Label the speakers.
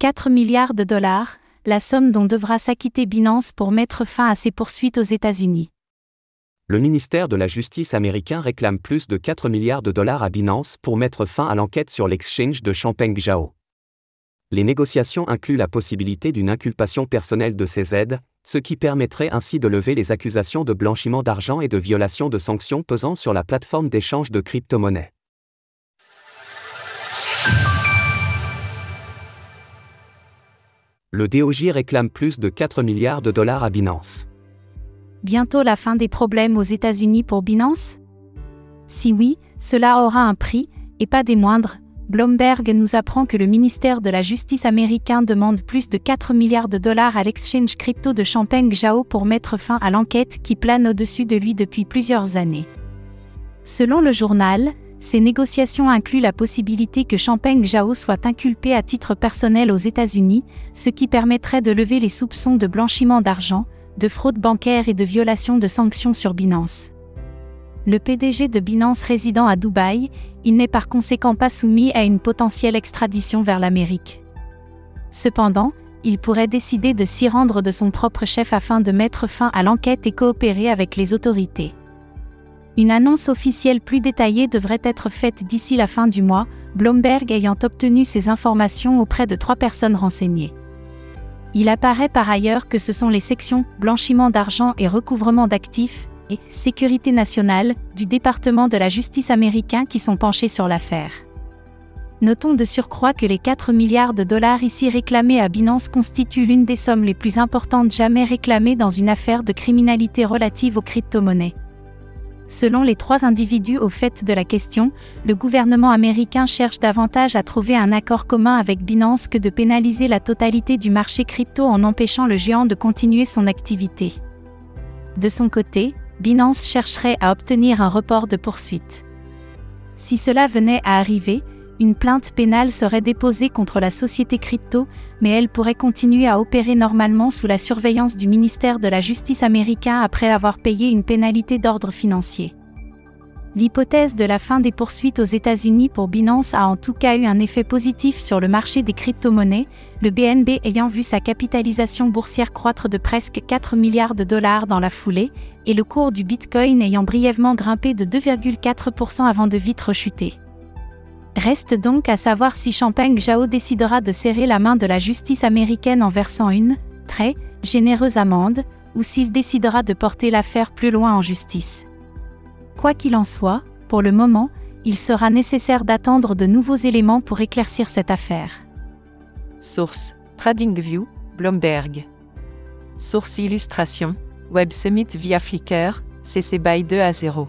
Speaker 1: 4 milliards de dollars, la somme dont devra s'acquitter Binance pour mettre fin à ses poursuites aux États-Unis.
Speaker 2: Le ministère de la Justice américain réclame plus de 4 milliards de dollars à Binance pour mettre fin à l'enquête sur l'exchange de Champagne Zhao. Les négociations incluent la possibilité d'une inculpation personnelle de ces aides, ce qui permettrait ainsi de lever les accusations de blanchiment d'argent et de violation de sanctions pesant sur la plateforme d'échange de crypto-monnaies. Le DOJ réclame plus de 4 milliards de dollars à Binance.
Speaker 1: Bientôt la fin des problèmes aux États-Unis pour Binance? Si oui, cela aura un prix, et pas des moindres. Bloomberg nous apprend que le ministère de la Justice américain demande plus de 4 milliards de dollars à l'exchange crypto de Champagne Zhao pour mettre fin à l'enquête qui plane au-dessus de lui depuis plusieurs années. Selon le journal, ces négociations incluent la possibilité que Champagne Zhao soit inculpé à titre personnel aux États-Unis, ce qui permettrait de lever les soupçons de blanchiment d'argent, de fraude bancaire et de violation de sanctions sur Binance. Le PDG de Binance résidant à Dubaï, il n'est par conséquent pas soumis à une potentielle extradition vers l'Amérique. Cependant, il pourrait décider de s'y rendre de son propre chef afin de mettre fin à l'enquête et coopérer avec les autorités. Une annonce officielle plus détaillée devrait être faite d'ici la fin du mois, Bloomberg ayant obtenu ces informations auprès de trois personnes renseignées. Il apparaît par ailleurs que ce sont les sections blanchiment d'argent et recouvrement d'actifs et sécurité nationale du département de la justice américain qui sont penchés sur l'affaire. Notons de surcroît que les 4 milliards de dollars ici réclamés à Binance constituent l'une des sommes les plus importantes jamais réclamées dans une affaire de criminalité relative aux crypto-monnaies. Selon les trois individus au fait de la question, le gouvernement américain cherche davantage à trouver un accord commun avec Binance que de pénaliser la totalité du marché crypto en empêchant le géant de continuer son activité. De son côté, Binance chercherait à obtenir un report de poursuite. Si cela venait à arriver, une plainte pénale serait déposée contre la société crypto, mais elle pourrait continuer à opérer normalement sous la surveillance du ministère de la Justice américain après avoir payé une pénalité d'ordre financier. L'hypothèse de la fin des poursuites aux États-Unis pour Binance a en tout cas eu un effet positif sur le marché des crypto-monnaies, le BNB ayant vu sa capitalisation boursière croître de presque 4 milliards de dollars dans la foulée, et le cours du Bitcoin ayant brièvement grimpé de 2,4% avant de vite rechuter. Reste donc à savoir si Champagne Zhao décidera de serrer la main de la justice américaine en versant une, très, généreuse amende, ou s'il décidera de porter l'affaire plus loin en justice. Quoi qu'il en soit, pour le moment, il sera nécessaire d'attendre de nouveaux éléments pour éclaircir cette affaire.
Speaker 3: Source TradingView, Bloomberg. Source illustration Web Summit via Flickr, CC BY 2 à 0.